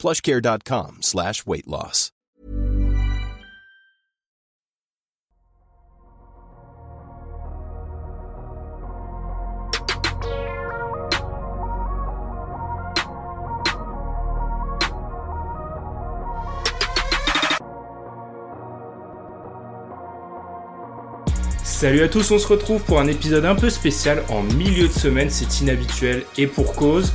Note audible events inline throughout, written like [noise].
plushcare.com slash weight loss. Salut à tous, on se retrouve pour un épisode un peu spécial en milieu de semaine, c'est inhabituel et pour cause.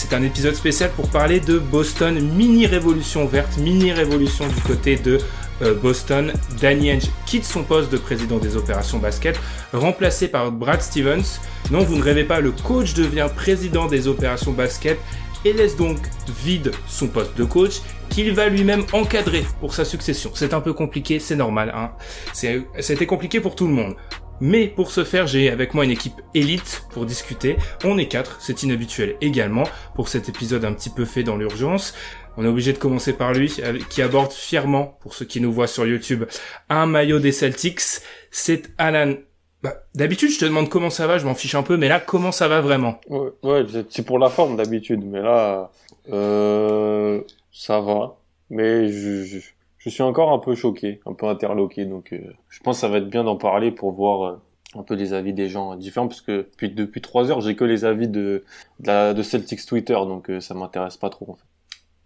C'est un épisode spécial pour parler de Boston, mini révolution verte, mini révolution du côté de euh, Boston. Danny Ainge quitte son poste de président des opérations basket, remplacé par Brad Stevens. Non, vous ne rêvez pas, le coach devient président des opérations basket et laisse donc vide son poste de coach qu'il va lui-même encadrer pour sa succession. C'est un peu compliqué, c'est normal. Hein. C'était compliqué pour tout le monde. Mais pour ce faire, j'ai avec moi une équipe élite pour discuter. On est quatre, c'est inhabituel également pour cet épisode un petit peu fait dans l'urgence. On est obligé de commencer par lui, qui aborde fièrement, pour ceux qui nous voient sur YouTube, un maillot des Celtics. C'est Alan. Bah, d'habitude, je te demande comment ça va, je m'en fiche un peu, mais là, comment ça va vraiment? Ouais, ouais c'est pour la forme d'habitude, mais là, euh, ça va. Mais je, je, je, suis encore un peu choqué, un peu interloqué, donc euh, je pense que ça va être bien d'en parler pour voir euh, un peu les avis des gens différents, parce que depuis, depuis trois heures, j'ai que les avis de, de, la, de Celtics Twitter, donc euh, ça m'intéresse pas trop en fait.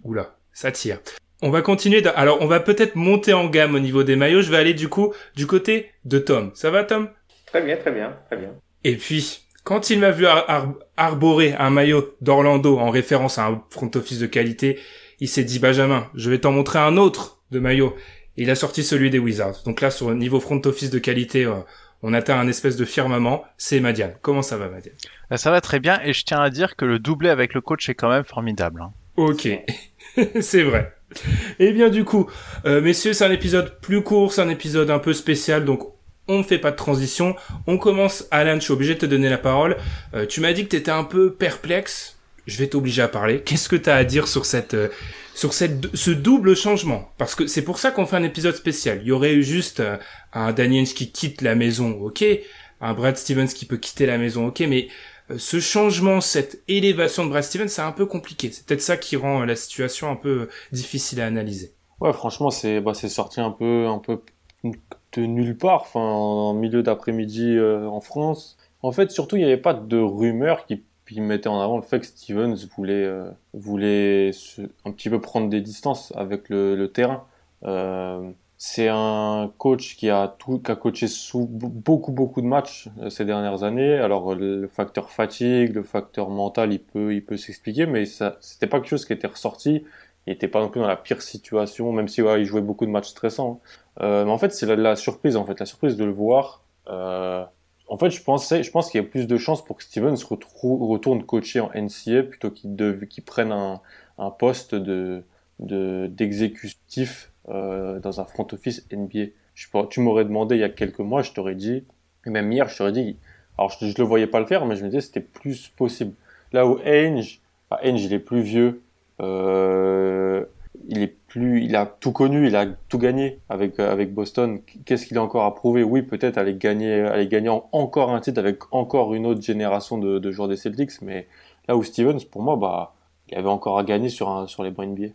Oula, ça tire. On va continuer. Alors, on va peut-être monter en gamme au niveau des maillots. Je vais aller du coup du côté de Tom. Ça va, Tom? Très bien, très bien, très bien. Et puis, quand il m'a vu arborer un maillot d'Orlando en référence à un front office de qualité, il s'est dit Benjamin, je vais t'en montrer un autre de maillot. Et il a sorti celui des Wizards. Donc là, sur le niveau front office de qualité, euh, on atteint un espèce de firmament. C'est Madian. Comment ça va, Madian bah, Ça va très bien. Et je tiens à dire que le doublé avec le coach est quand même formidable. Hein. Ok, [laughs] c'est vrai. Et eh bien du coup, euh, messieurs, c'est un épisode plus court, c'est un épisode un peu spécial, donc on ne fait pas de transition. On commence, Alan, je suis obligé de te donner la parole. Euh, tu m'as dit que tu étais un peu perplexe. Je vais t'obliger à parler. Qu'est-ce que tu as à dire sur cette, euh, sur cette, ce double changement Parce que c'est pour ça qu'on fait un épisode spécial. Il y aurait eu juste euh, un Daniel qui quitte la maison, ok. Un Brad Stevens qui peut quitter la maison, ok. Mais ce changement, cette élévation de Brad Stevens, c'est un peu compliqué. C'est peut-être ça qui rend la situation un peu difficile à analyser. Ouais, franchement, c'est bah, c'est sorti un peu un peu de nulle part, enfin en milieu d'après-midi euh, en France. En fait, surtout, il n'y avait pas de rumeurs qui, qui mettaient en avant le fait que Stevens voulait euh, voulait un petit peu prendre des distances avec le, terrain. Euh, c'est un coach qui a qui a coaché beaucoup beaucoup de matchs euh, ces dernières années. Alors le facteur fatigue, le facteur mental, il peut il peut s'expliquer, mais ça c'était pas quelque chose qui était ressorti. Il était pas non plus dans la pire situation, même si il jouait beaucoup de matchs stressants. Euh, mais en fait, c'est la, surprise, en fait, la surprise de le voir. En fait, je pensais, je pense qu'il y a plus de chances pour que Steven se retourne coacher en NCA plutôt qu'il prenne un, poste de d'exécutif euh, dans un front office NBA. Tu m'aurais demandé il y a quelques mois, je t'aurais dit, et même hier, je t'aurais dit, alors je, je le voyais pas le faire, mais je me disais c'était plus possible. Là où Ainge, bah, il est plus vieux, euh, il est plus, il a tout connu, il a tout gagné avec avec Boston. Qu'est-ce qu'il a encore à prouver? Oui, peut-être aller gagner, aller gagner encore un titre avec encore une autre génération de, de, joueurs des Celtics. Mais là où Stevens, pour moi, bah, il avait encore à gagner sur sur les NBA.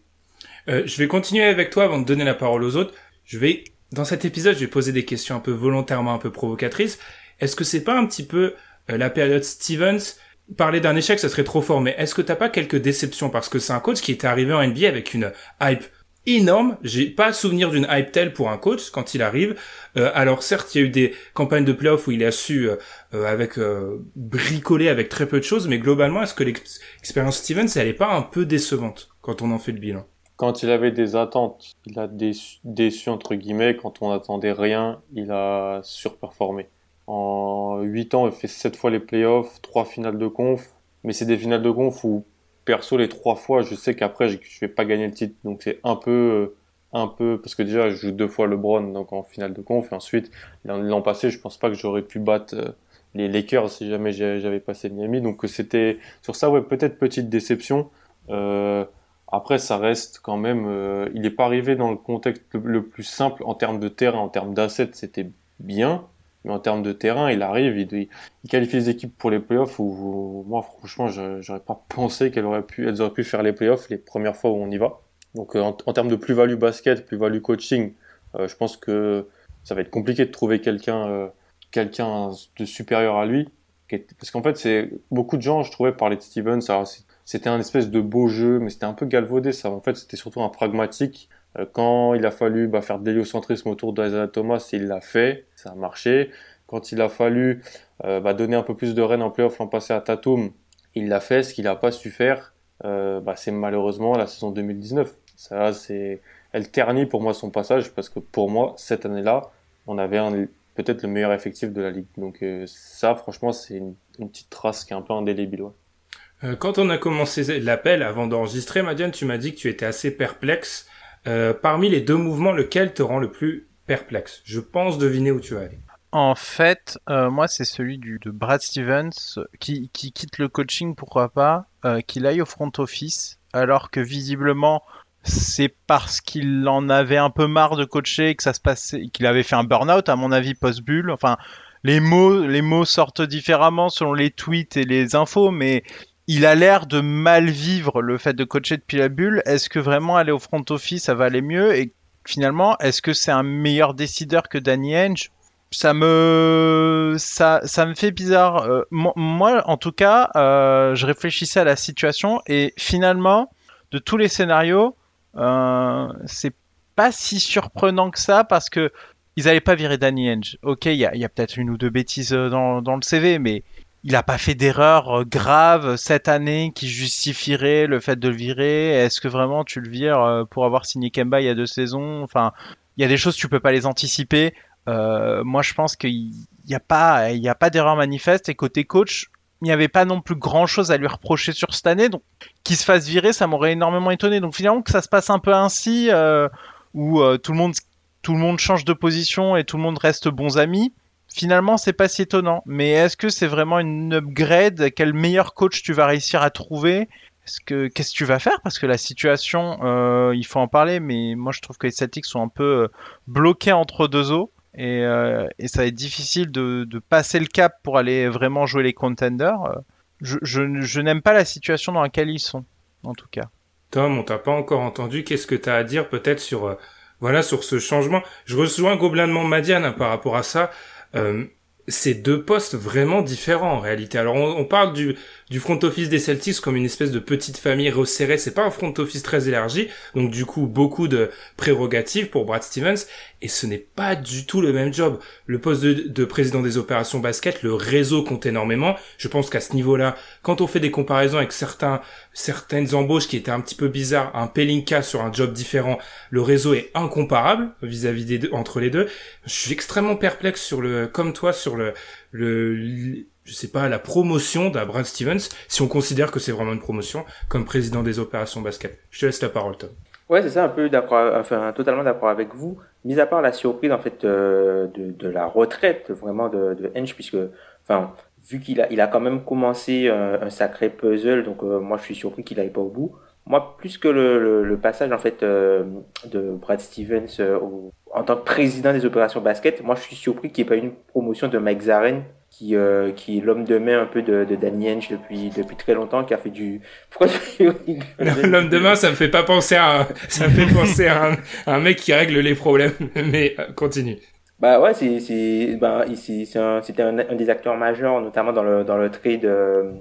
Euh, je vais continuer avec toi avant de donner la parole aux autres. Je vais dans cet épisode, je vais poser des questions un peu volontairement un peu provocatrices. Est-ce que c'est pas un petit peu euh, la période Stevens parler d'un échec, ça serait trop fort, mais est-ce que t'as pas quelques déceptions? Parce que c'est un coach qui était arrivé en NBA avec une hype énorme. J'ai pas souvenir d'une hype telle pour un coach quand il arrive. Euh, alors certes, il y a eu des campagnes de playoffs où il a su euh, euh, avec bricoler avec très peu de choses, mais globalement, est-ce que l'expérience Stevens, elle est pas un peu décevante quand on en fait le bilan? Quand il avait des attentes, il a déçu, déçu entre guillemets. Quand on attendait rien, il a surperformé. En 8 ans, il fait 7 fois les playoffs, 3 finales de conf. Mais c'est des finales de conf où, perso, les 3 fois, je sais qu'après, je vais pas gagner le titre. Donc c'est un peu, un peu, parce que déjà, je joue deux fois LeBron, donc en finale de conf, et ensuite, l'an passé, je pense pas que j'aurais pu battre euh, les Lakers si jamais j'avais passé Miami. Donc c'était sur ça, ouais, peut-être petite déception. Euh, après, ça reste quand même. Euh, il n'est pas arrivé dans le contexte le, plus simple en termes de terrain, en termes d'assets, c'était bien. Mais en termes de terrain, il arrive, il, qualifie les équipes pour les playoffs où, moi, franchement, j'aurais pas [laughs] pensé qu'elles auraient pu, elles auraient pu faire les playoffs les premières fois où on y va. Donc, euh, en, termes de plus-value basket, plus-value coaching, euh, je pense que ça va être compliqué de trouver quelqu'un, quelqu'un de supérieur à lui. Parce qu'en fait, c'est beaucoup de gens, je trouvais, parlaient de Stevens. C'était un espèce de beau jeu, mais c'était un peu galvaudé ça. En fait, c'était surtout un pragmatique. Euh, quand il a fallu bah, faire de l'héliocentrisme autour d'Isaiah Thomas, il l'a fait, ça a marché. Quand il a fallu euh, bah, donner un peu plus de rênes en playoff l'an passé à Tatum, il l'a fait. Ce qu'il n'a pas su faire, euh, bah, c'est malheureusement la saison 2019. Ça, elle ternit pour moi son passage parce que pour moi, cette année-là, on avait peut-être le meilleur effectif de la ligue. Donc ça, franchement, c'est une, petite trace qui est un peu indélébile. Ouais. Quand on a commencé l'appel, avant d'enregistrer, Madiane, tu m'as dit que tu étais assez perplexe. Euh, parmi les deux mouvements, lequel te rend le plus perplexe? Je pense deviner où tu vas aller. En fait, euh, moi, c'est celui du, de Brad Stevens qui, qui quitte le coaching, pourquoi pas, qu'il aille au front office, alors que visiblement, c'est parce qu'il en avait un peu marre de coacher, que ça se passait, qu'il avait fait un burn-out, à mon avis, post-bulle. Enfin, les mots, les mots sortent différemment selon les tweets et les infos, mais il a l'air de mal vivre le fait de coacher depuis la bulle. Est-ce que vraiment aller au front office, ça va aller mieux? Et finalement, est-ce que c'est un meilleur décideur que Danny Henge ça me ça ça me fait bizarre. Euh, moi, en tout cas, euh, je réfléchissais à la situation et finalement, de tous les scénarios, euh, c'est pas si surprenant que ça parce que ils n'allaient pas virer Danny Henge. Ok, il y a, a peut-être une ou deux bêtises dans, dans le CV, mais il n'a pas fait d'erreur euh, grave cette année qui justifierait le fait de le virer? Est-ce que vraiment tu le vires euh, pour avoir signé Kemba il y a deux saisons? Enfin, il y a des choses tu peux pas les anticiper. Euh, moi, je pense qu'il n'y a pas, y a pas d'erreur manifeste et côté coach, il n'y avait pas non plus grand chose à lui reprocher sur cette année. Donc, qu'il se fasse virer, ça m'aurait énormément étonné. Donc, finalement, que ça se passe un peu ainsi, où tout le monde, tout le monde change de position et tout le monde reste bons amis finalement, c'est pas si étonnant. Mais est-ce que c'est vraiment une upgrade? Quel meilleur coach tu vas réussir à trouver? Est-ce que qu'est-ce que tu vas faire? Parce que la situation, euh, il faut en parler. Mais moi, je trouve que les Celtics sont un peu euh, bloqués entre deux eaux. Et, euh, ça va être difficile de, passer le cap pour aller vraiment jouer les contenders. Je, n'aime pas la situation dans laquelle ils sont, en tout cas. Tom, on t'a pas encore entendu. Qu'est-ce que tu as à dire peut-être sur voilà sur ce changement? Je rejoins Gobelin de Madiane hein, par rapport à ça. Euh, c'est deux postes vraiment différents en réalité. Alors on, parle du, du front office des Celtics comme une espèce de petite famille resserrée. C'est pas un front office très élargi, donc du coup beaucoup de prérogatives pour Brad Stevens. Et ce n'est pas du tout le même job. Le poste de, président des opérations basket, le réseau compte énormément. Je pense qu'à ce niveau-là, quand on fait des comparaisons avec certains, certaines embauches qui étaient un petit peu bizarres, un Pelinka sur un job différent, le réseau est incomparable vis-à-vis des deux, entre les deux. Je suis extrêmement perplexe sur le, comme toi, sur le, le, je sais pas, la promotion d'Abraham Stevens, si on considère que c'est vraiment une promotion, comme président des opérations basket. Je te laisse la parole, Tom. Ouais, c'est ça, un peu d'accord, enfin, totalement d'accord avec vous. Mis à part la surprise, en fait, euh, de, la retraite, vraiment, de, de Henge, puisque, enfin, vu qu'il a, il a quand même commencé un, un sacré puzzle, donc euh, moi, je suis surpris qu'il aille pas au bout. Moi, plus que le, passage, en fait, euh, de Brad Stevens en tant que président des opérations basket, moi, je suis surpris qu'il n'y ait pas une promotion de Mike Zaren, qui, euh, qui est l'homme de main un peu de, de Danny Henge depuis, depuis très longtemps, qui a fait du... [laughs] [laughs] L'homme de main, ça me fait pas penser à, ça me fait penser à un, mec qui règle les problèmes, [laughs] mais euh, continue. Bah ouais, c'est, c'est, bah, ici, c'était un, un, des acteurs majeurs, notamment dans le, dans le trade, euh,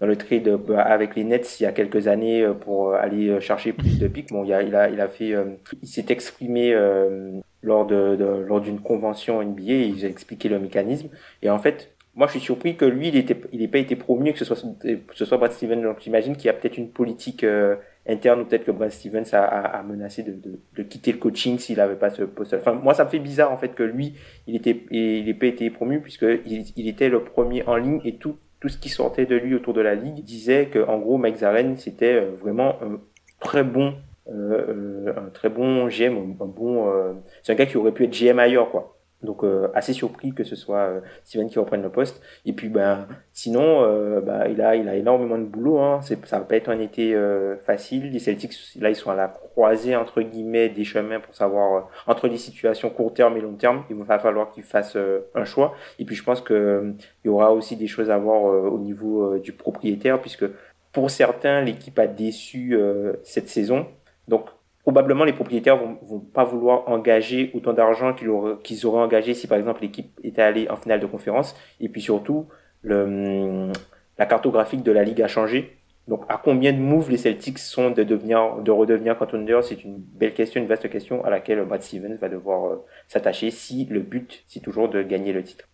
dans le trade bah, avec les Nets il y a quelques années pour aller chercher plus de pics. Bon, il a, il a, il a fait, il s'est exprimé lors de, de lors d'une convention NBA, il a expliqué le mécanisme. Et en fait, moi, je suis surpris que lui, il n'ait pas été promu, que ce soit, que ce soit Brad Stevens. Donc, j'imagine qu'il y a peut-être une politique euh, interne ou peut-être que Brad Stevens a, menacé de, quitter le coaching s'il n'avait pas ce poste. Enfin, moi, ça me fait bizarre en fait que lui, il n'ait pas été promu puisque il, était le premier en ligne et tout, ce qui sortait de lui autour de la ligue disait que, en gros, Mike Zaren, c'était euh, vraiment un très bon un très bon GM, un bon, c'est un gars qui aurait pu être GM ailleurs, quoi. Donc euh, assez surpris que ce soit euh, Steven qui reprenne le poste. Et puis ben sinon euh, bah, il a il a énormément de boulot. Hein. C'est, ça va pas être un été euh, facile. Les Celtics là ils sont à la croisée entre guillemets des chemins pour savoir entre les situations court terme et long terme. Il va falloir qu'ils fassent un choix. Et puis je pense que il y aura aussi des choses à voir au niveau du propriétaire puisque pour certains l'équipe a déçu cette saison. Donc probablement les propriétaires vont, vont pas vouloir engager autant d'argent qu'ils auraient, qu'ils auraient engagé si par exemple l'équipe était allée en finale de conférence. Et puis surtout, le, la cartographique de la ligue a changé. Donc à combien de moves les Celtics sont de devenir, de redevenir contender, c'est une belle question, une vaste question à laquelle Brad Stevens va devoir euh, s'attacher si le but c'est toujours de gagner le titre.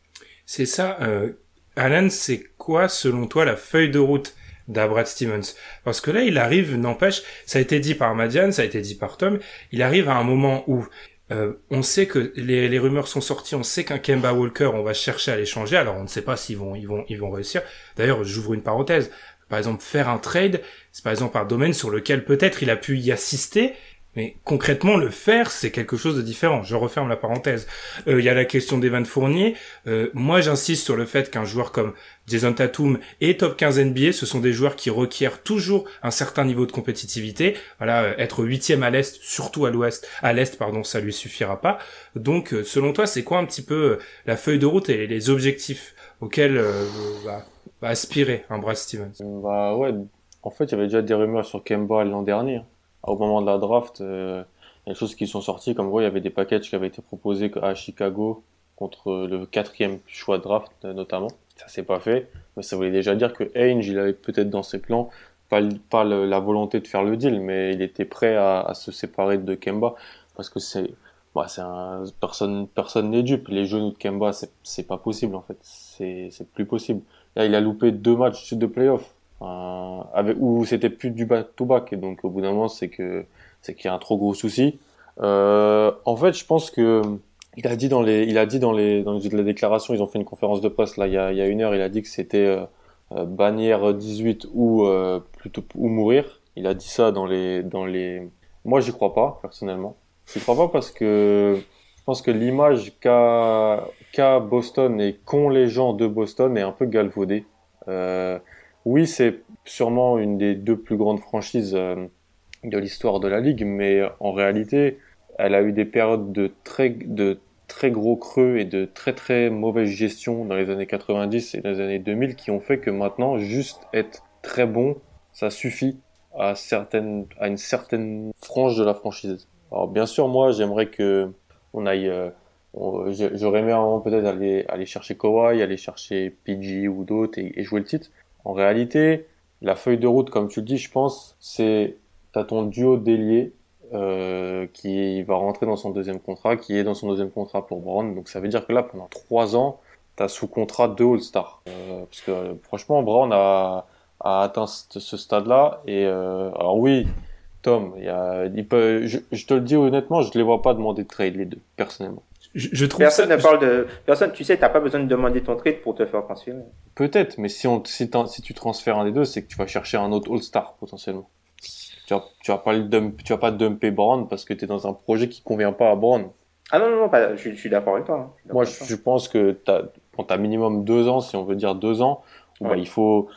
C'est ça. Euh, Alan, c'est quoi selon toi la feuille de route d'Abrad Stevens. Parce que là, il arrive, n'empêche, ça a été dit par Madiane, ça a été dit par Tom, il arrive à un moment où euh, on sait que les, les, rumeurs sont sorties, on sait qu'un Kemba Walker, on va chercher à l'échanger, alors on ne sait pas s'ils vont, ils vont, ils vont réussir. D'ailleurs, j'ouvre une parenthèse. Par exemple, faire un trade, c'est par exemple un domaine sur lequel peut-être il a pu y assister, mais concrètement, le faire, c'est quelque chose de différent. Je referme la parenthèse. Euh, il y a la question d'Evan Fournier. Euh, moi, j'insiste sur le fait qu'un joueur comme Jason Tatum et top 15 NBA, ce sont des joueurs qui requièrent toujours un certain niveau de compétitivité. Voilà, euh, être huitième à l'est, surtout à l'ouest, à l'est, pardon, ça lui suffira pas. Donc, selon toi, c'est quoi un petit peu la feuille de route et les objectifs auxquels va, va, aspirer un Brad Stevens? Bah ouais. En fait, il y avait déjà des rumeurs sur Kemba l'an dernier au moment de la draft, euh, il y a des choses qui sont sorties, comme quoi il y avait des packages qui avaient été proposés à Chicago contre le quatrième choix de draft euh, notamment. Ça s'est pas fait, mais ça voulait déjà dire que Ainge, il avait peut-être dans ses plans pas, pas la volonté de faire le deal, mais il était prêt à, à se séparer de Kemba parce que c'est bah, c'est un personne personne n'est dupe. Les genoux de Kemba, c'est pas possible en fait, c'est plus possible. Là, il a loupé deux matchs de playoff euh, où c'était plus du back-to-back. Donc, au bout d'un moment, c'est que c'est qu'il y a un trop gros souci. Euh, en fait, je pense que il a dit dans les, il a dit dans les, dans la déclaration, ils ont fait une conférence de presse là, il y a, une heure, il a dit que c'était euh, euh bannière 18 ou euh, plutôt ou mourir. Il a dit ça dans les, dans les. Moi, j'y crois pas personnellement. J'y crois pas parce que je pense que l'image qu'a qu'a Boston et qu'ont les gens de Boston est un peu galvaudée. Oui, c'est sûrement une des deux plus grandes franchises euh, de l'histoire de la ligue, mais en réalité, elle a eu des périodes de très, de très gros creux et de très très mauvaise gestion dans les années 90 et dans les années 2000 qui ont fait que maintenant, juste être très bon, ça suffit à, certaines, à une certaine frange de la franchise. Alors bien sûr, moi, j'aimerais que on aille... Euh, j'aurais aimé peut-être aller, aller chercher Kawhi, aller chercher PG ou d'autres et jouer le titre. En réalité, la feuille de route, comme tu le dis, je pense, c'est t'as ton duo d'ailier euh, qui va rentrer dans son deuxième contrat, qui est dans son deuxième contrat pour Brown. Donc ça veut dire que là, pendant trois ans, t'as sous contrat deux All-Stars. Euh, parce que franchement, Brown a, a atteint ce stade-là. Et euh, alors oui, Tom, y a, il peut, je, je, te le dis honnêtement, je ne les vois pas demander de trade les deux, personnellement. Je, trouve personne ne parle de personne. Tu sais, t'as pas besoin de demander ton trade pour te faire transférer. Peut-être, mais si on si, si tu transfères un des deux, c'est que tu vas chercher un autre All-Star potentiellement. Tu vas, tu vas pas le dump, tu vas pas dumper Brown parce que tu es dans un projet qui convient pas à Brown. Ah non non non, pas, je, suis d'accord avec toi. Hein. Moi, je, pense que t'as quand t'as minimum deux ans, si on veut dire deux ans, bah, il faut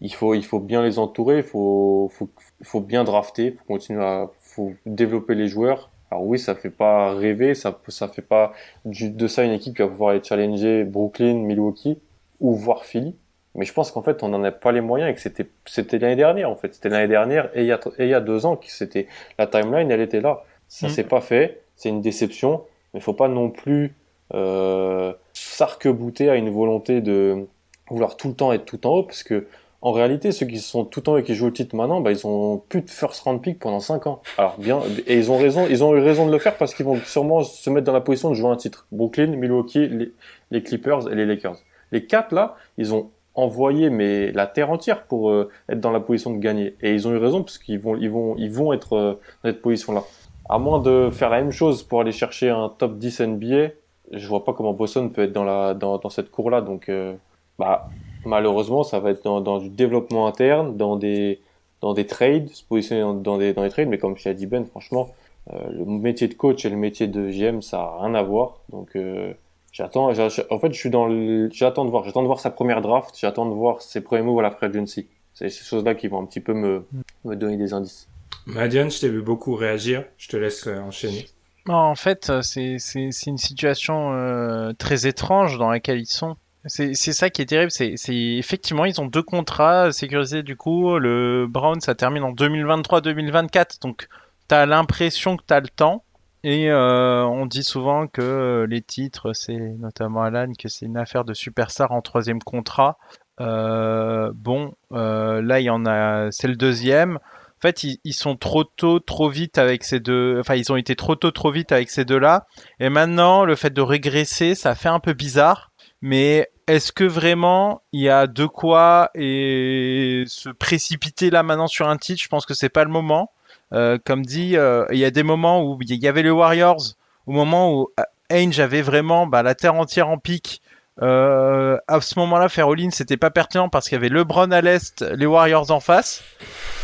il faut il faut bien les entourer, il faut faut faut bien drafter, faut continuer à faut développer les joueurs alors oui, ça fait pas rêver, ça ça fait pas de ça une équipe qui va pouvoir aller challenger Brooklyn, Milwaukee ou voir Philly. Mais je pense qu'en fait, on n'en a pas les moyens et que c'était c'était l'année dernière en fait. C'était l'année dernière et il y a et il y a deux ans que c'était la timeline, elle était là. Ça mm. s'est pas fait, c'est une déception. Mais faut pas non plus euh, s'arc-bouter à une volonté de vouloir tout le temps être tout en haut parce que en réalité, ceux qui sont tout le temps et qui jouent le titre maintenant, bah, ils ont plus de first round pick pendant 5 ans. Alors bien, et ils ont raison, ils ont eu raison de le faire parce qu'ils vont sûrement se mettre dans la position de jouer un titre. Brooklyn, Milwaukee, les, Clippers et les Lakers. Les quatre là, ils ont envoyé mais la terre entière pour euh, être dans la position de gagner. Et ils ont eu raison parce qu'ils vont, ils vont, ils vont être euh, dans cette position-là. À moins de faire la même chose pour aller chercher un top 10 NBA, je vois pas comment Boston peut être dans la, dans, cette cour-là. Donc, euh, bah, malheureusement, ça va être dans, du développement interne, dans des, dans des trades, se positionner dans, des, dans des trades, mais comme je l'ai dit Ben, franchement, euh, le métier de coach et le métier de GM, ça a rien à voir. Donc, euh, j'attends, en fait, je suis dans le, j'attends de voir, j'attends de voir sa première draft, j'attends de voir ses premiers moves à la free agency. C'est ces choses-là qui vont un petit peu me, me donner des indices. Madiane, je t'ai vu beaucoup réagir. Je te laisse euh, enchaîner. En fait, c'est une situation euh, très étrange dans laquelle ils sont. C'est ça qui est terrible. C'est effectivement, ils ont deux contrats sécurisés. Du coup, le Brown, ça termine en 2023-2024. Donc, t'as l'impression que t'as le temps. Et euh, on dit souvent que les titres, c'est notamment Alan, que c'est une affaire de superstar en troisième contrat. Euh, bon, euh, là, il y en a, c'est le deuxième. En fait, ils, ils, sont trop tôt, trop vite avec ces deux. Enfin, ils ont été trop tôt, trop vite avec ces deux-là. Et maintenant, le fait de régresser, ça fait un peu bizarre. Mais est-ce que vraiment il y a de quoi et se précipiter là maintenant sur un titre? Je pense que c'est pas le moment. Euh, comme dit, euh, il y a des moments où il y avait les Warriors, au moment où euh, Ainge avait vraiment bah, la terre entière en pique. Euh, à ce moment-là, faire all-in, c'était pas pertinent parce qu'il y avait LeBron à l'est, les Warriors en face.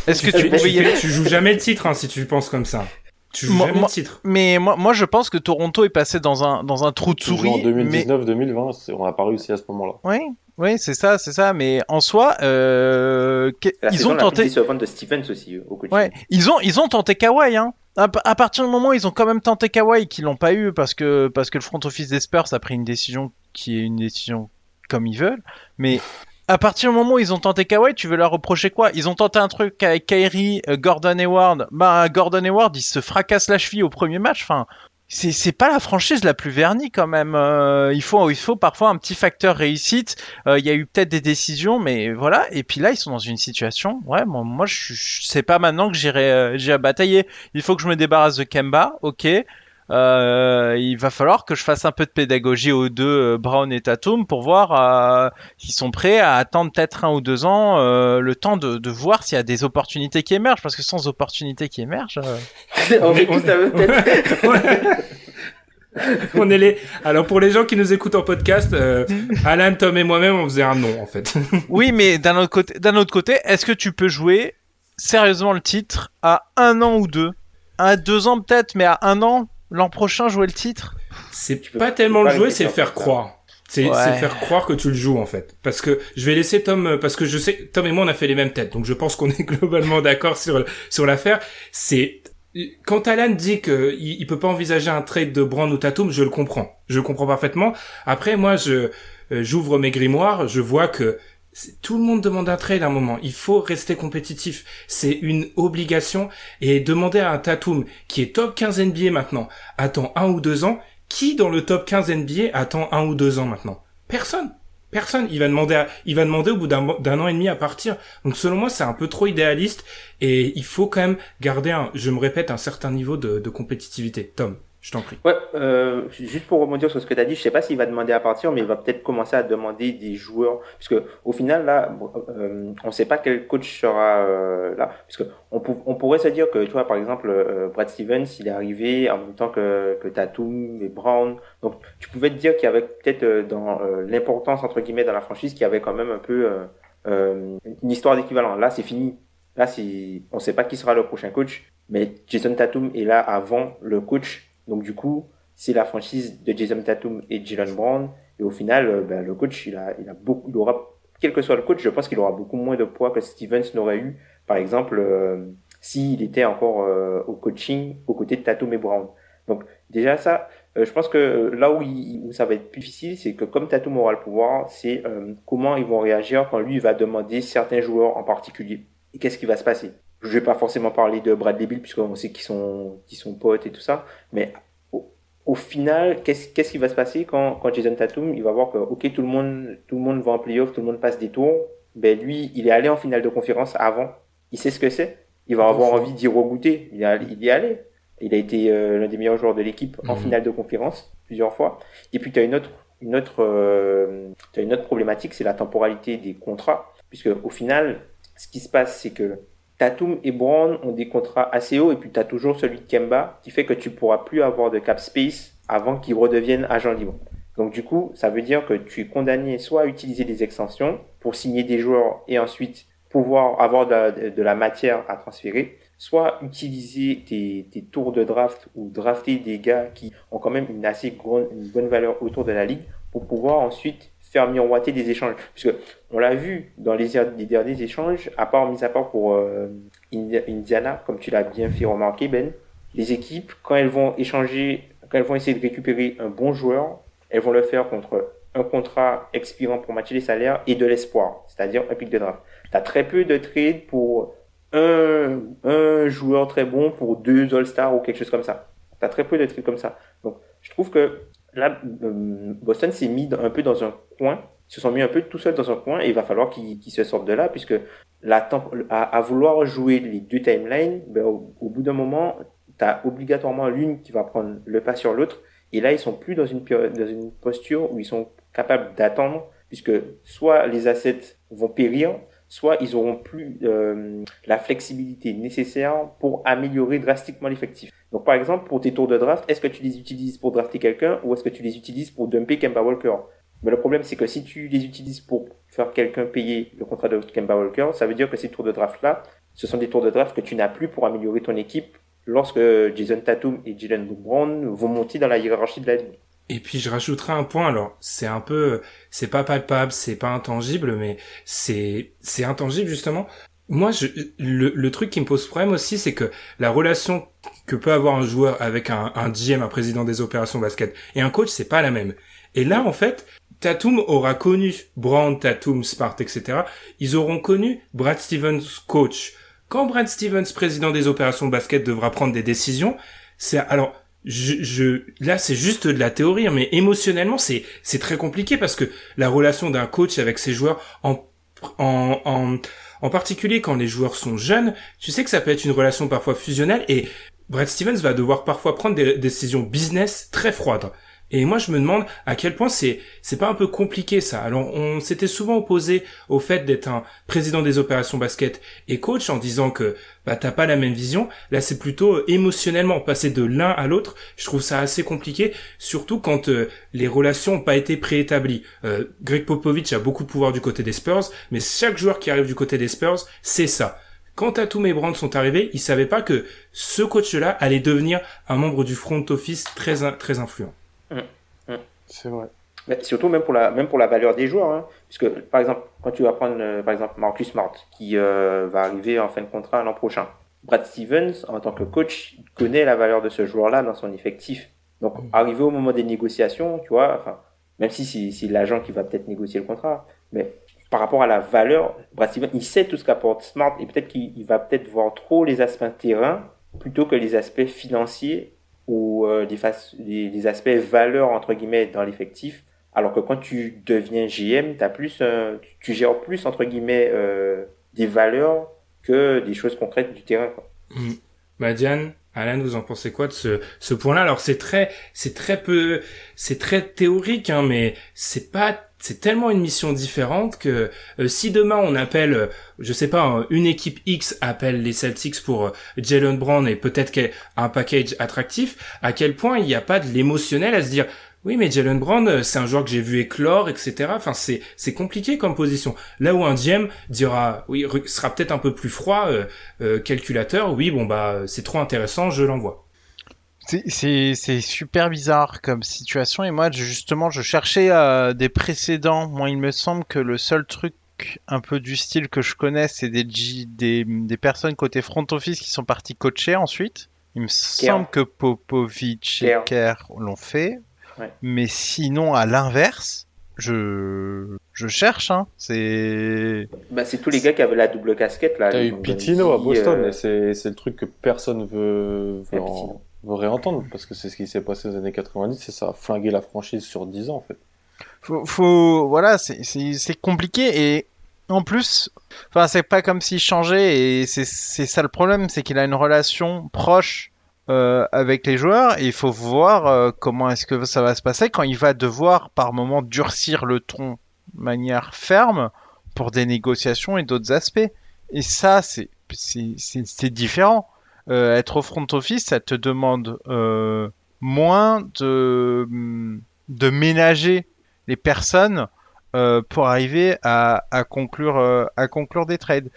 Est-ce que tu, pouvais y aller? Tu joues jamais le titre hein, si tu penses comme ça. Tu joues jamais le titre. Mais moi, moi, je pense que Toronto est passé dans un dans un trou de souris. En 2019-2020, on n'a pas réussi à ce moment-là. Oui, oui, c'est ça, c'est ça. Mais en soi, euh, ils ont tenté. de Stevens aussi au Ouais, ils ont ils ont tenté Kawhi. Hein. À, partir du moment où ils ont quand même tenté Kawhi, qu'ils l'ont pas eu parce que parce que le front office des Spurs a pris une décision qui est une décision comme ils veulent. Mais à partir du moment où ils ont tenté Kawhi, tu veux leur reprocher quoi? Ils ont tenté un truc avec Kyrie, euh, Gordon Hayward. Bah Gordon Hayward, il se fracasse la cheville au premier match. Enfin, c'est c'est pas la franchise la plus vernie quand même. Euh, il faut il faut parfois un petit facteur réussite. Euh, il y a eu peut-être des décisions, mais voilà. Et puis là, ils sont dans une situation. Ouais, bon, moi je, je sais pas maintenant que j'irai euh, j'irai batailler. Il faut que je me débarrasse de Kemba, ok. Euh, il va falloir que je fasse un peu de pédagogie aux deux Brown et Tatum pour voir euh, s'ils sont prêts à attendre peut-être un ou deux ans euh, le temps de, de voir s'il y a des opportunités qui émergent parce que sans opportunités qui émergent [laughs] on, est, on est les. Alors pour les gens qui nous écoutent en podcast, Alan, Tom et moi-même, on faisait un nom en fait. [laughs] oui, mais d'un autre côté, d'un autre côté, est-ce que tu peux jouer sérieusement le titre à un an ou deux, à deux ans peut-être, mais à un an, l'an prochain jouer le titre C'est pas tellement le jouer, c'est faire croire. C'est faire croire que tu le joues en fait. Parce que je vais laisser Tom euh, parce que je sais Tom et moi on a fait les mêmes têtes. Donc je pense qu'on est [laughs] globalement d'accord sur sur l'affaire. C'est quand Alan dit que il, peut pas envisager un trade de Brand ou Tatum, je le comprends. Je le comprends parfaitement. Après moi je euh, j'ouvre mes grimoires, je vois que tout le monde demande un trade à un moment. Il faut rester compétitif. C'est une obligation. Et demander à un Tatum qui est top 15 NBA maintenant, attend un ou deux ans. Qui dans le top 15 NBA attend un ou deux ans maintenant? Personne. Personne. Il va demander, il va demander au bout d'un an et demi à partir. Donc selon moi, c'est un peu trop idéaliste. Et il faut quand même garder un, je me répète, un certain niveau de, de compétitivité. Tom. Je t'en prie. Ouais, euh, juste pour rebondir sur ce que tu as dit, je sais pas s'il va demander à partir, mais il va peut-être commencer à demander des joueurs. Puisque au final, là, euh, on sait pas quel coach sera euh, là. Puisque on, on, pourrait se dire que, tu vois, par exemple, euh, Brad Stevens, il est arrivé en même temps que, que Tatum et Brown. Donc, tu pouvais te dire qu'il y avait peut-être euh, dans l'importance, entre guillemets, dans la franchise, qu'il y avait quand même un peu une histoire d'équivalent. Là, c'est fini. Là, on ne sait pas qui sera le prochain coach. Mais Jason Tatum est là avant le coach donc du coup, c'est la franchise de Jason Tatum et Jalen Brown. Et au final, euh, ben, le coach, il a, aura, quel que soit le coach, je pense qu'il aura beaucoup moins de poids que Stevens n'aurait eu, par exemple, euh, s'il était encore euh, au coaching aux côtés de Tatum et Brown. Donc déjà ça, je pense que là où, où, ça va être plus difficile, c'est que comme Tatum aura le pouvoir, c'est comment ils vont réagir quand lui va demander certains joueurs en particulier. Et qu'est-ce qui va se passer? Je vais pas forcément parler de Bradley Bill puisqu'on sait qu'ils sont, qu'ils sont potes et tout ça, mais au, final, qu'est-ce, qu'est-ce qui va se passer quand, quand Jason Tatum, il va voir que, ok, tout le monde, tout le monde va en playoff, tout le monde passe des tours, ben lui, il est allé en finale de conférence avant, il sait ce que c'est, il va avoir envie d'y regoûter, il, il y est allé. Il a été euh, l'un des meilleurs joueurs de l'équipe en mhm. finale de conférence plusieurs fois. Et puis tu as une autre une autre euh, as une autre problématique, c'est la temporalité des contrats, puisque au final, ce qui se passe, c'est que Tatum et Brown ont des contrats assez hauts et puis tu as toujours celui de Kemba qui fait que tu pourras plus avoir de cap space avant qu'ils redeviennent agents libres. Donc du coup, ça veut dire que tu es condamné soit à utiliser des extensions pour signer des joueurs et ensuite pouvoir avoir de, la matière à transférer, soit utiliser tes, tours de draft ou drafter des gars qui ont quand même une assez grande, bonne valeur autour de la ligue pour pouvoir ensuite faire miroiter des échanges. Puisque on l'a vu dans les, derniers échanges, à part, mis à part pour euh, Indiana, comme tu l'as bien fait remarquer, Ben, les équipes, quand elles vont échanger, quand elles vont essayer de récupérer un bon joueur, elles vont le faire contre un contrat expirant pour matcher les salaires et de l'espoir, c'est-à-dire un pic de draft. Tu as très peu de trades pour un, un joueur très bon pour deux All-Stars ou quelque chose comme ça. Tu as très peu de trades comme ça. Donc, je trouve que là, euh, Boston s'est mis un peu dans un coin, se sont mis un peu tout seul dans un coin et il va falloir qu'ils se sortent de là puisque la à, à, vouloir jouer les deux timelines, ben, au, bout d'un moment, tu as obligatoirement l'une qui va prendre le pas sur l'autre et là, ils sont plus dans une, dans une posture où ils sont capables d'attendre puisque soit les assets vont périr, soit ils auront plus euh, la flexibilité nécessaire pour améliorer drastiquement l'effectif. Donc par exemple, pour tes tours de draft, est-ce que tu les utilises pour drafter quelqu'un ou est-ce que tu les utilises pour dumper Kemba Walker? Mais le problème, c'est que si tu les utilises pour faire quelqu'un payer le contrat de Kemba Walker, ça veut dire que ces tours de draft-là, ce sont des tours de draft que tu n'as plus pour améliorer ton équipe lorsque Jason Tatum et Jalen Brown vont monter dans la hiérarchie de la ligue. Et puis je rajouterai un point. Alors c'est un peu, c'est pas palpable, c'est pas intangible, mais c'est c'est intangible justement. Moi, je, le, le truc qui me pose problème aussi, c'est que la relation que peut avoir un joueur avec un, un GM, un président des opérations basket, et un coach, c'est pas la même. Et là, en fait, Tatum aura connu Brown, Tatum, Smart, etc. Ils auront connu Brad Stevens, coach. Quand Brad Stevens, président des opérations basket, devra prendre des décisions, c'est alors je, je, là c'est juste de la théorie, hein, mais émotionnellement c'est c'est très compliqué parce que la relation d'un coach avec ses joueurs en en, en en particulier quand les joueurs sont jeunes, tu sais que ça peut être une relation parfois fusionnelle et Brad Stevens va devoir parfois prendre des décisions business très froides. Et moi, je me demande à quel point c'est c'est pas un peu compliqué ça. Alors, on s'était souvent opposé au fait d'être un président des opérations basket et coach en disant que bah t'as pas la même vision. Là, c'est plutôt euh, émotionnellement passer de l'un à l'autre. Je trouve ça assez compliqué, surtout quand euh, les relations n'ont pas été préétablies. Euh, Greg Popovich a beaucoup de pouvoir du côté des Spurs, mais chaque joueur qui arrive du côté des Spurs, c'est ça. Quand Tatum et Brand sont arrivés, ils savaient pas que ce coach-là allait devenir un membre du front office très très influent. C'est vrai. Mais surtout même pour la même pour la valeur des joueurs, hein. puisque par exemple quand tu vas prendre euh, par exemple Marcus Smart qui euh, va arriver en fin de contrat l'an prochain, Brad Stevens en tant que coach connaît la valeur de ce joueur-là dans son effectif. Donc mm. arrivé au moment des négociations, tu vois, enfin même si c'est l'agent qui va peut-être négocier le contrat, mais par rapport à la valeur, Brad Stevens il sait tout ce qu'apporte Smart et peut-être qu'il va peut-être voir trop les aspects terrain plutôt que les aspects financiers ou euh, des, aspects valeurs entre guillemets dans l'effectif. Alors que quand tu deviens GM, as plus, euh, tu gères plus entre guillemets euh, des valeurs que des choses concrètes du terrain. Quoi. Mmh. Bah Diane, Alan, vous en pensez quoi de ce, ce point-là? Alors c'est très, c'est très peu, c'est très théorique, hein, mais c'est pas c'est tellement une mission différente que euh, si demain on appelle, euh, je sais pas, une équipe X appelle les Celtics pour euh, Jalen Brown et peut-être un package attractif, à quel point il n'y a pas de l'émotionnel à se dire oui mais Jalen Brown c'est un joueur que j'ai vu éclore etc. Enfin c'est c'est compliqué comme position. Là où un GM dira oui sera peut-être un peu plus froid, calculateur, oui bon bah c'est trop intéressant, je l'envoie. C'est super bizarre comme situation et moi justement je cherchais euh, des précédents. Moi il me semble que le seul truc un peu du style que je connais c'est des, des, des, personnes côté front office qui sont partis coacher ensuite. Il me semble que Popovic et Kerr l'ont fait. Mais sinon à l'inverse, je je cherche hein. C'est bah, c'est tous les gars qui avaient la double casquette là. T'as eu Pitino à Boston euh, c'est le truc que personne veut, veut veut réentendre parce que c'est ce qui s'est passé aux années 90 et ça a flingué la franchise sur 10 ans en fait. Faut, faut voilà, c'est compliqué et en plus, enfin c'est pas comme s'il changeait et c'est ça le problème, c'est qu'il a une relation proche euh, avec les joueurs et il faut voir euh, comment est-ce que ça va se passer quand il va devoir par moment durcir le ton de manière ferme pour des négociations et d'autres aspects. Et ça, c'est c'est différent. Euh, être au front office, ça te demande euh, moins de, de ménager les personnes euh, pour arriver à, à conclure, à conclure des trades.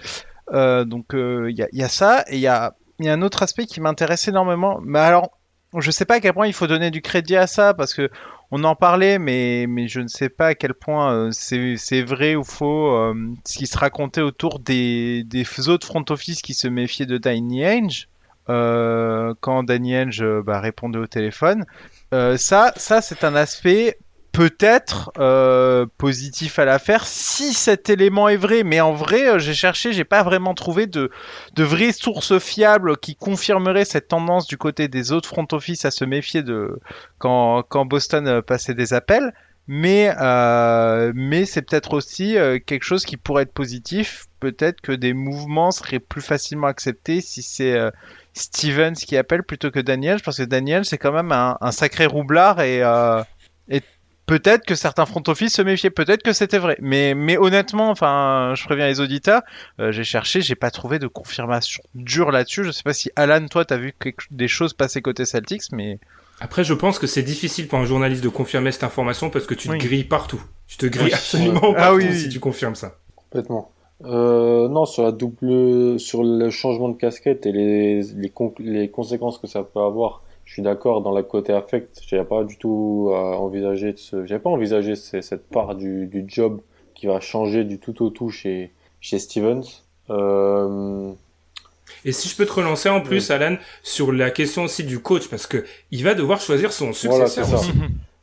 Donc il y a, ça et il y a, y a un autre aspect qui m'intéresse énormément. Mais alors, je sais pas à quel point il faut donner du crédit à ça parce que on en parlait, mais, mais je ne sais pas à quel point c'est vrai ou faux ce qui se racontait autour des, des autres front office qui se méfiaient de Tiny Ange. Euh, quand Danny Henge bah, répondait au téléphone. Euh, ça, ça c'est un aspect peut-être euh, positif à l'affaire si cet élément est vrai. Mais en vrai, euh, j'ai cherché, j'ai pas vraiment trouvé de, de vraies sources fiables qui confirmeraient cette tendance du côté des autres front office à se méfier de quand, quand Boston euh, passait des appels. Mais, euh, mais c'est peut-être aussi quelque chose qui pourrait être positif. Peut-être que des mouvements seraient plus facilement acceptés si c'est Stevens qui appelle plutôt que Daniel. Parce que Daniel, c'est quand même un, un, sacré roublard et, euh, et peut-être que certains front office se méfiaient, peut-être que c'était vrai. Mais, mais honnêtement, enfin, je préviens les auditeurs, euh, j'ai cherché, j'ai pas trouvé de confirmation dure là-dessus. Je sais pas si Alan, toi, t'as vu quelque, des choses passer côté Celtics, mais. Après, je pense que c'est difficile pour un journaliste de confirmer cette information parce que tu te grilles partout. Tu te grilles absolument ah partout si tu confirmes ça. Complètement. Euh, non, sur la double, sur le changement de casquette et les, les, les conséquences que ça peut avoir, je suis d'accord dans la côté affect. J'avais pas du tout de ce, j'avais pas envisagé cette part du, du job qui va changer du tout au tout chez, chez Stevens. Euh... Et si je peux te relancer en plus, Alan, sur la question aussi du coach, parce que il va devoir choisir son successeur. Voilà, ça.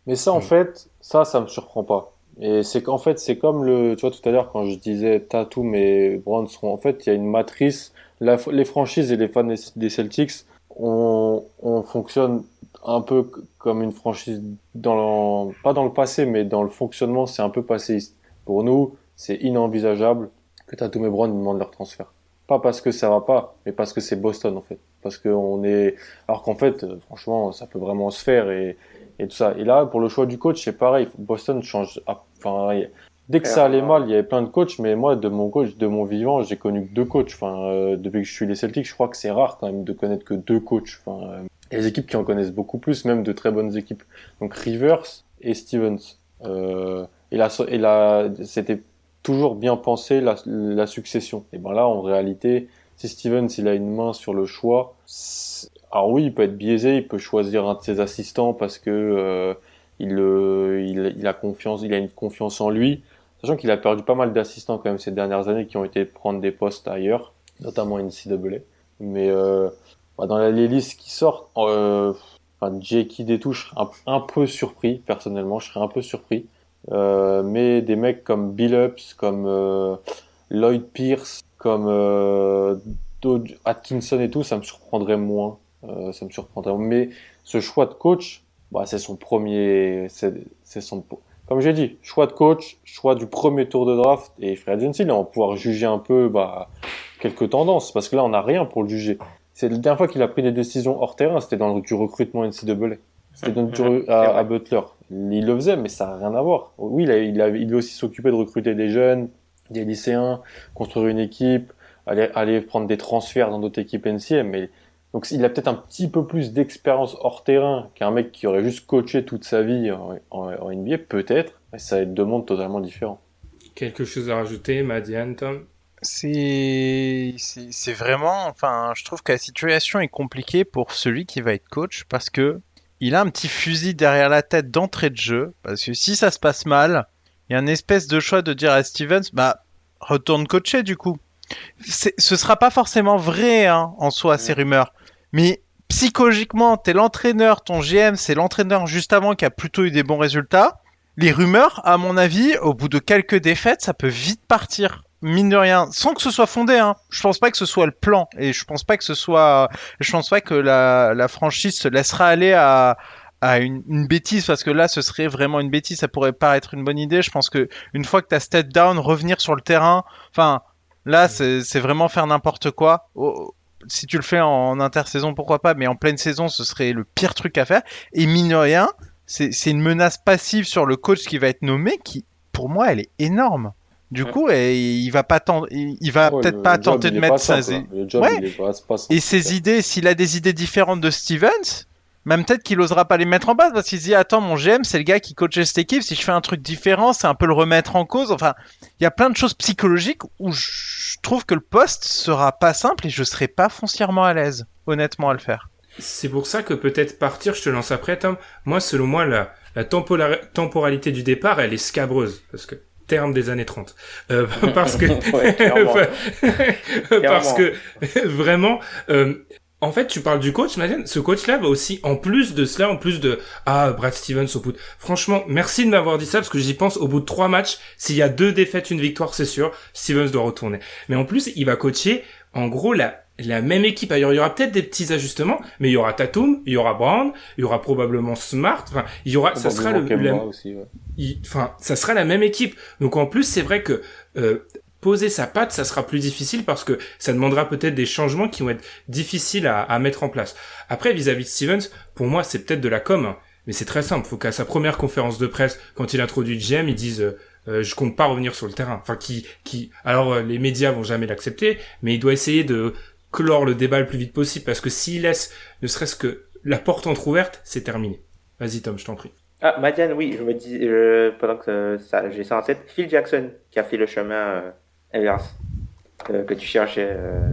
Mais ça, en fait, ça, ça me surprend pas. Et c'est qu'en fait, c'est comme le, tu vois, tout à l'heure, quand je disais Tatum et Brown seront, en fait, il y a une matrice. Les franchises et les fans des Celtics, on, on fonctionne un peu comme une franchise dans le, pas dans le passé, mais dans le fonctionnement, c'est un peu passéiste. Pour nous, c'est inenvisageable que Tatum et Brown demandent leur transfert. Pas parce que ça va pas, mais parce que c'est Boston, en fait. Parce qu'on est, alors qu'en fait, franchement, ça peut vraiment se faire et, et tout ça. Et là, pour le choix du coach, c'est pareil. Boston change. Enfin, dès que ça allait mal, il y avait plein de coachs, mais moi, de mon coach, de mon vivant, j'ai connu que deux coachs. Enfin, euh, depuis que je suis les Celtics, je crois que c'est rare quand même de connaître que deux coachs. Enfin, euh, les équipes qui en connaissent beaucoup plus, même de très bonnes équipes. Donc Rivers et Stevens. Euh, et là, et là, c'était toujours bien pensé la, la succession. Et ben là, en réalité, si Stevens il a une main sur le choix, alors oui, il peut être biaisé, il peut choisir un de ses assistants parce que euh, il, il, il, a confiance, il a une confiance en lui, sachant qu'il a perdu pas mal d'assistants quand même ces dernières années qui ont été prendre des postes ailleurs, notamment NCAA. Mais euh, bah, dans les listes qui sortent, euh, enfin, Jakey Détouche, un, un peu surpris personnellement, je serais un peu surpris. Euh, mais des mecs comme Billups, comme euh, Lloyd Pierce, comme euh, Atkinson et tout, ça me surprendrait moins. Euh, ça me surprendrait. Mais ce choix de coach, bah, c'est son premier, c'est son, comme j'ai dit, choix de coach, choix du premier tour de draft et free agency, là, on va pouvoir juger un peu, bah, quelques tendances, parce que là, on n'a rien pour le juger. C'est la dernière fois qu'il a pris des décisions hors terrain, c'était dans le, du recrutement NCAA. C'était dans le, [laughs] à, à, Butler. Il le faisait, mais ça n'a rien à voir. Oui, il, a, il, a, il doit aussi s'occuper de recruter des jeunes, des lycéens, construire une équipe, aller, aller prendre des transferts dans d'autres équipes NCM, mais donc il a peut-être un petit peu plus d'expérience hors terrain qu'un mec qui aurait juste coaché toute sa vie en, en, NBA, peut-être, mais ça va être deux mondes totalement différents. Quelque chose à rajouter, Madiane, Tom c'est c'est vraiment enfin je trouve que la situation est compliquée pour celui qui va être coach parce que il a un petit fusil derrière la tête d'entrée de jeu parce que si ça se passe mal il y a une espèce de choix de dire à Stevens bah retourne coacher du coup. Ce sera pas forcément vrai hein, en soi ces rumeurs mais psychologiquement, t'es l'entraîneur, ton GM, c'est l'entraîneur juste avant qui a plutôt eu des bons résultats. Les rumeurs, à mon avis, au bout de quelques défaites, ça peut vite partir. Mine de rien, sans que ce soit fondé, hein. Je pense pas que ce soit le plan, et je pense pas que ce soit, je pense pas que la, la franchise se laissera aller à, à une, une, bêtise parce que là ce serait vraiment une bêtise ça pourrait paraître une bonne idée je pense que une fois que t'as step down revenir sur le terrain enfin là c'est vraiment faire n'importe quoi si tu le fais en intersaison, pourquoi pas, mais en pleine saison, ce serait le pire truc à faire. Et mine rien, c'est une menace passive sur le coach qui va être nommé, qui, pour moi, elle est énorme. Du coup, et, il va pas il va peut-être pas tenter de mettre ça. Ouais. et ses idées, s'il a des idées différentes de Stevens, Même peut-être qu'il osera pas les mettre en base parce qu'il se dit attends mon GM c'est le gars qui coachait cette équipe si je fais un truc différent c'est un peu le remettre en cause enfin il y a plein de choses psychologiques où je trouve que le poste sera pas simple et je serai pas foncièrement à l'aise honnêtement à le faire. C'est pour ça que peut-être partir je te lance après Tom. Moi selon moi la, la temporalité du départ elle est scabreuse parce que terme des années 30 euh, [laughs] parce que [laughs] [laughs] parce que vraiment euh, en fait, tu parles du coach, Madeleine. Ce coach-là va aussi, en plus de cela, en plus de ah Brad Stevens au bout. Franchement, merci de m'avoir dit ça parce que j'y pense. Au bout de trois matchs, s'il y a deux défaites, une victoire, c'est sûr, Stevens doit retourner. Mais en plus, il va coacher, en gros, la la même équipe. Alors, il y aura peut-être des petits ajustements, mais il y aura Tatum, il y aura Brown, il y aura probablement Smart. Enfin, il y aura, ça sera le, enfin, ça sera la même équipe. Donc en plus, c'est vrai que euh, poser sa patte, ça sera plus difficile parce que ça demandera peut-être des changements qui vont être difficiles à, mettre en place. Après, vis-à-vis de Stevens, pour moi, c'est peut-être de la com, hein. mais c'est très simple. Faut qu'à sa première conférence de presse, quand il introduit GM, il dise euh, euh, je compte pas revenir sur le terrain. Enfin, qui, qui, alors euh, les médias vont jamais l'accepter, mais il doit essayer de clore le débat le plus vite possible parce que s'il laisse, ne serait-ce que la porte entrouverte, c'est terminé. Vas-y Tom, je t'en prie. Ah, Madiane, oui, je me dis, pendant que ça, j'ai ça en tête, Phil Jackson, qui a fait le chemin Inverse. Euh, que tu cherchais. Euh,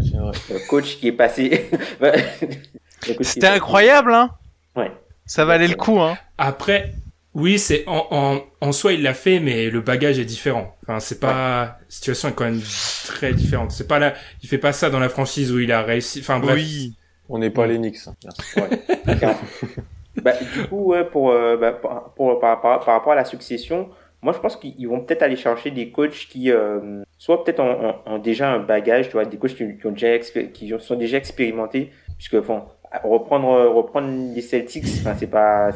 le coach qui est passé. [laughs] C'était incroyable, hein Ouais. Ça valait le coup, hein Après, oui, c'est en, en, en soi il l'a fait, mais le bagage est différent. Enfin, c'est pas la situation est quand même très différente. C'est pas là, il fait pas ça dans la franchise où il a réussi. Enfin bref. Oui. On n'est pas les Knicks. Hein. Ouais. [laughs] bah, du coup, ouais, pour, euh, bah, pour, par, par, par, rapport à la succession, moi, je pense qu'ils vont peut-être aller chercher des coachs qui, euh, soit peut-être ont, déjà un bagage, tu vois, des coachs qui, ont déjà sont déjà expérimentés, puisque bon, reprendre les Celtics, enfin, c'est pas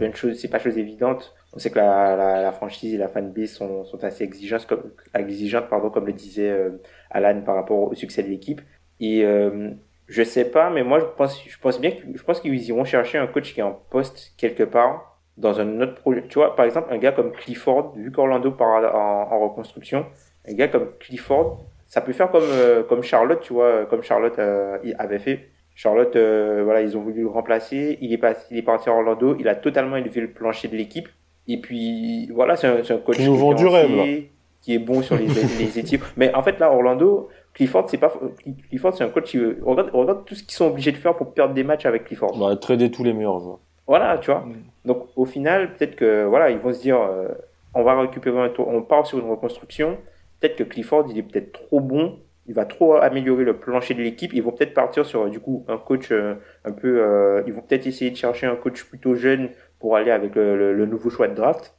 une chose, c'est pas chose évidente. On sait que la, franchise et la fanbase sont, sont assez exigeantes, comme exigeantes, pardon, comme le disait euh, Alan par rapport au succès de l'équipe. Et euh, je sais pas, mais moi je pense je pense bien que je pense qu'ils iront chercher un coach qui est en poste quelque part dans un autre projet. Tu vois, par exemple, un gars comme Clifford, vu qu'Orlando part en, reconstruction, un gars comme Clifford, ça peut faire comme, euh, comme Charlotte, tu vois, comme Charlotte euh, avait fait. Charlotte, euh, voilà, ils ont voulu le remplacer. Il est, passé, il est parti à Orlando. Il a totalement élevé le plancher de l'équipe. Et puis, voilà, c'est un, un, coach qui, nous du rêve, qui est bon sur les, [laughs] les équipes. Mais en fait, là, Orlando, Clifford, c'est pas Clifford, c'est un coach qui regarde, regarde tout ce qu'ils sont obligés de faire pour perdre des matchs avec Clifford. Bah, trader tous les meilleurs joueurs. Voilà, tu vois. Donc au final, peut-être que voilà, ils vont se dire, euh, on va récupérer un tour, on part sur une reconstruction. Peut-être que Clifford, il est peut-être trop bon, il va trop améliorer le plancher de l'équipe. Ils vont peut-être partir sur du coup un coach euh, un peu, euh, ils vont peut-être essayer de chercher un coach plutôt jeune pour aller avec le, nouveau choix de draft.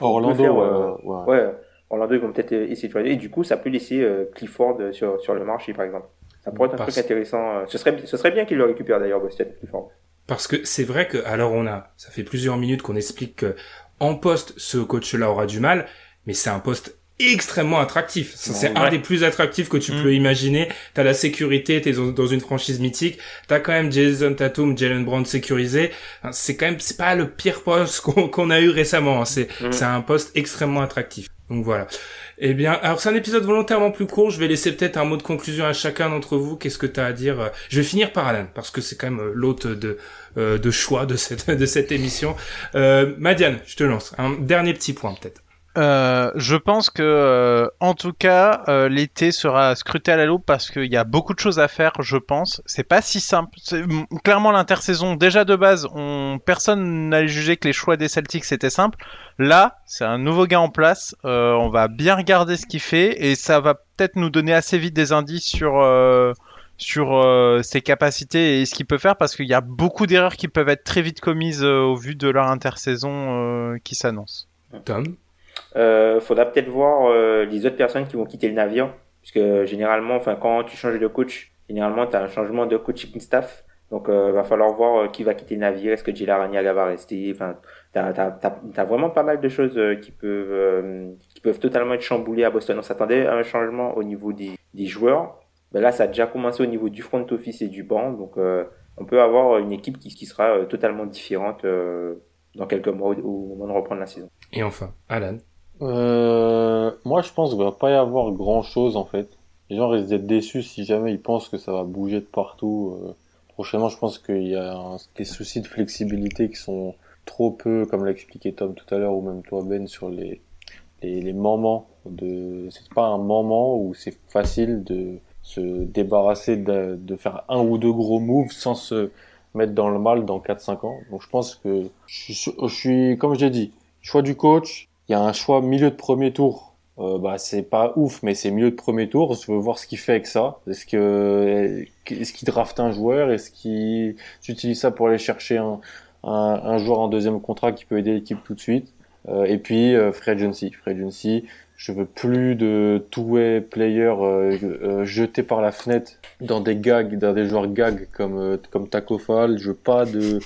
Orlando, ouais. Orlando, ils vont peut-être essayer de choisir. Et du coup, ça peut laisser Clifford sur, sur le marché, par exemple. Ça pourrait être un truc intéressant. Ce serait, ce serait bien qu'il le récupère d'ailleurs, Boston, Clifford. Parce que c'est vrai que, alors on a, ça fait plusieurs minutes qu'on explique que en poste, ce coach-là aura du mal, mais c'est un poste extrêmement attractif. C'est un des plus attractifs que tu mm. peux imaginer. T'as la sécurité, t'es dans une franchise mythique. T'as quand même Jason Tatum, Jalen Brown sécurisé. C'est quand même, c'est pas le pire poste [laughs] qu'on a eu récemment. Hein. C'est, mm. c'est un poste extrêmement attractif. Donc voilà. Eh bien, alors c'est un épisode volontairement plus court. Je vais laisser peut-être un mot de conclusion à chacun d'entre vous. Qu'est-ce que tu as à dire? Je vais finir par Alan parce que c'est quand même euh, l'hôte de euh, de choix de cette [laughs] de cette émission. Euh, Madiane, je te lance un dernier petit point peut-être. Euh, je pense que, euh, en tout cas, euh, l'été sera scruté à la loupe parce qu'il y a beaucoup de choses à faire. Je pense. C'est pas si simple. Clairement, l'intersaison, déjà de base, on... personne n'allait juger que les choix des Celtics étaient simples. Là, c'est un nouveau gars en place. on va bien regarder ce qu'il fait et ça va peut-être nous donner assez vite des indices sur sur ses capacités et ce qu'il peut faire parce qu'il y a beaucoup d'erreurs qui peuvent être très vite commises au vu de leur intersaison qui s'annonce. Tom? Euh, faudra peut-être voir euh, les autres personnes qui vont quitter le navire, puisque généralement, enfin, quand tu changes de coach, généralement, tu as un changement de coaching staff. Donc, euh, va falloir voir euh, qui va quitter le navire. Est-ce que Gila Raniaga va rester Enfin, t'as as, as, vraiment pas mal de choses euh, qui peuvent qui peuvent totalement être chamboulées à Boston. On s'attendait à un changement au niveau des, des joueurs. Ben là, ça a déjà commencé au niveau du front office et du banc. Donc, on peut avoir une équipe qui, qui sera totalement différente dans quelques mois au moment de reprendre la saison. Et enfin, Alan. Euh, moi, je pense qu'il va pas y avoir grand chose en fait. Les gens risquent d'être déçus si jamais ils pensent que ça va bouger de partout. Euh. prochainement, je pense qu'il y a des soucis de flexibilité qui sont trop peu, comme l'a expliqué Tom tout à l'heure, ou même toi Ben, sur les, les, les moments de. C'est pas un moment où c'est facile de se débarrasser de, de, faire un ou deux gros moves sans se mettre dans le mal dans 4-5 ans. Donc je pense que je suis, je suis comme j'ai dit, choix du coach, il y a un choix milieu de premier tour. Euh, bah c'est pas ouf, mais c'est milieu de premier tour. Je veux voir ce qu'il fait avec ça. Est-ce que est-ce qu'il draft un joueur? Est-ce qu'il utilise ça pour aller chercher un, un, un, joueur en deuxième contrat qui peut aider l'équipe tout de suite? Euh, Et puis euh, free agency. Free agency, je veux plus de two-way players euh, euh, jetés par la fenêtre dans des gags, dans des joueurs gags comme euh, comme Taco Fall. Je veux pas de,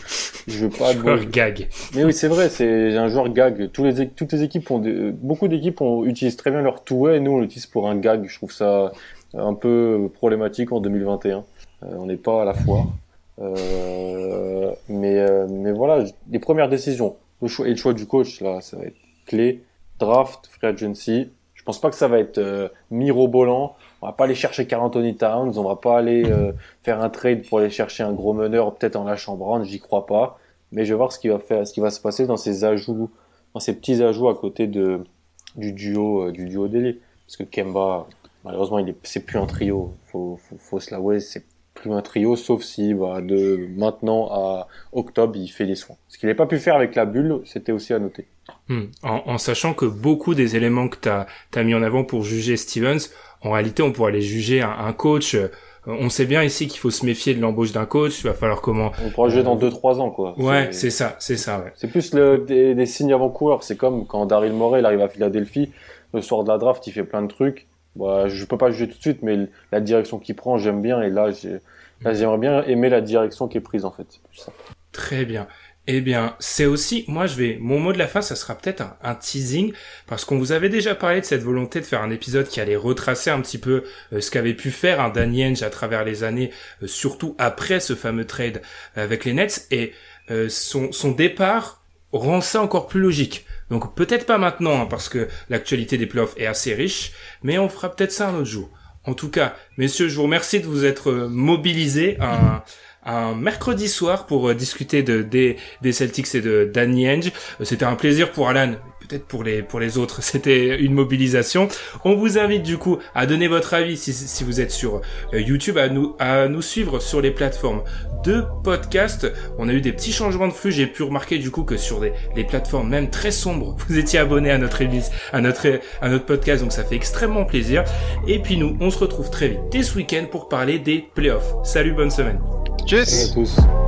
je veux pas joueur de gag. Mais oui, c'est vrai, c'est un joueur gag. Tous les toutes les équipes ont des, beaucoup d'équipes ont utilisent très bien leur two-way. Nous, on l'utilise pour un gag. Je trouve ça un peu problématique en 2021. on n'est pas à la foire. mais mais voilà, les premières décisions, le choix et le choix du coach là, ça va être clé draft, free agency. Je pense pas que ça va être euh, mirobolant. On va pas aller chercher Carl Anthony Towns, on va pas aller euh, faire un trade pour aller chercher un gros meneur, peut-être en lâchant Brown, j'y crois pas. Mais je vais voir ce qui va se passer dans ces ajouts, dans ces petits ajouts à côté du duo, euh, du duo d'élite. Parce que Kemba, malheureusement, il est, c'est plus un trio. Faut, faut se l'avouer, c'est plus un trio, sauf si bah, de maintenant à octobre, il fait des soins. Ce qu'il n'a pas pu faire avec la bulle, c'était aussi à noter. Hmm. En, en, sachant que beaucoup des éléments que tu as, as, mis en avant pour juger Stevens, en réalité, on pourrait aller juger un, un coach. Euh, on sait bien ici qu'il faut se méfier de l'embauche d'un coach. Il va falloir comment. On pourra juger dans 2-3 ans, quoi. Ouais, c'est ça, c'est ça. Ouais. C'est plus le, des, des signes avant-coureurs. C'est comme quand Daryl Morey il arrive à Philadelphie, le soir de la draft, il fait plein de trucs. Bah, je peux pas juger tout de suite, mais la direction qu'il prend, j'aime bien. Et là, j'aimerais bien aimer la direction qui est prise, en fait. Très bien. Eh bien, c'est aussi, moi je vais, mon mot de la fin, ça sera peut-être un, teasing, parce qu'on vous avait déjà parlé de cette volonté de faire un épisode qui allait retracer un petit peu euh, ce qu'avait pu faire un Danny Henge à travers les années, euh, surtout après ce fameux trade avec les Nets, et euh, son, son départ rend ça encore plus logique. Donc peut-être pas maintenant, hein, parce que l'actualité des playoffs est assez riche, mais on fera peut-être ça un autre jour. En tout cas, messieurs, je vous remercie de vous être mobilisés. Un, mercredi soir pour euh, discuter de, des, des Celtics et de Danny Henge. C'était un plaisir pour Alan, peut-être pour les, pour les autres, [laughs] c'était une mobilisation. On vous invite du coup à donner votre avis si, si vous êtes sur euh, YouTube, à nous, à nous suivre sur les plateformes de podcast. On a eu des petits changements de flux. J'ai pu remarquer du coup que sur des, les plateformes même très sombres, [laughs] vous étiez abonné à notre à notre, à notre podcast, donc ça fait extrêmement plaisir. Et puis nous, on se retrouve très vite dès ce week-end pour parler des playoffs. Salut, bonne semaine. Tchuss Salut à tous.